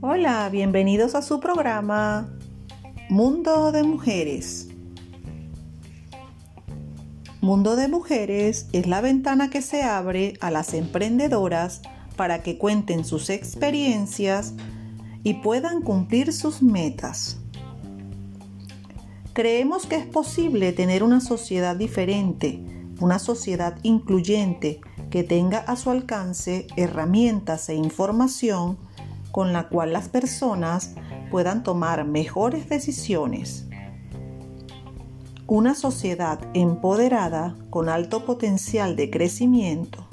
Hola, bienvenidos a su programa Mundo de Mujeres. Mundo de Mujeres es la ventana que se abre a las emprendedoras para que cuenten sus experiencias y puedan cumplir sus metas. Creemos que es posible tener una sociedad diferente, una sociedad incluyente que tenga a su alcance herramientas e información con la cual las personas puedan tomar mejores decisiones. Una sociedad empoderada con alto potencial de crecimiento.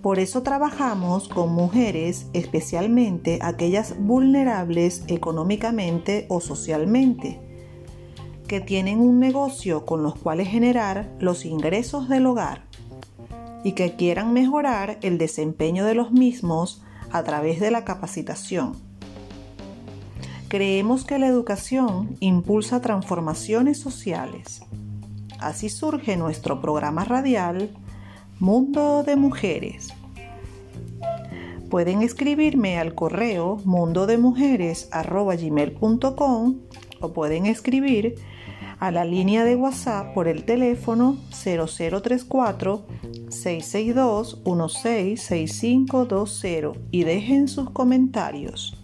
Por eso trabajamos con mujeres, especialmente aquellas vulnerables económicamente o socialmente, que tienen un negocio con los cuales generar los ingresos del hogar y que quieran mejorar el desempeño de los mismos a través de la capacitación. Creemos que la educación impulsa transformaciones sociales. Así surge nuestro programa radial Mundo de Mujeres. Pueden escribirme al correo mundodemujeres.com o pueden escribir a la línea de WhatsApp por el teléfono 0034 662 166520 y dejen sus comentarios.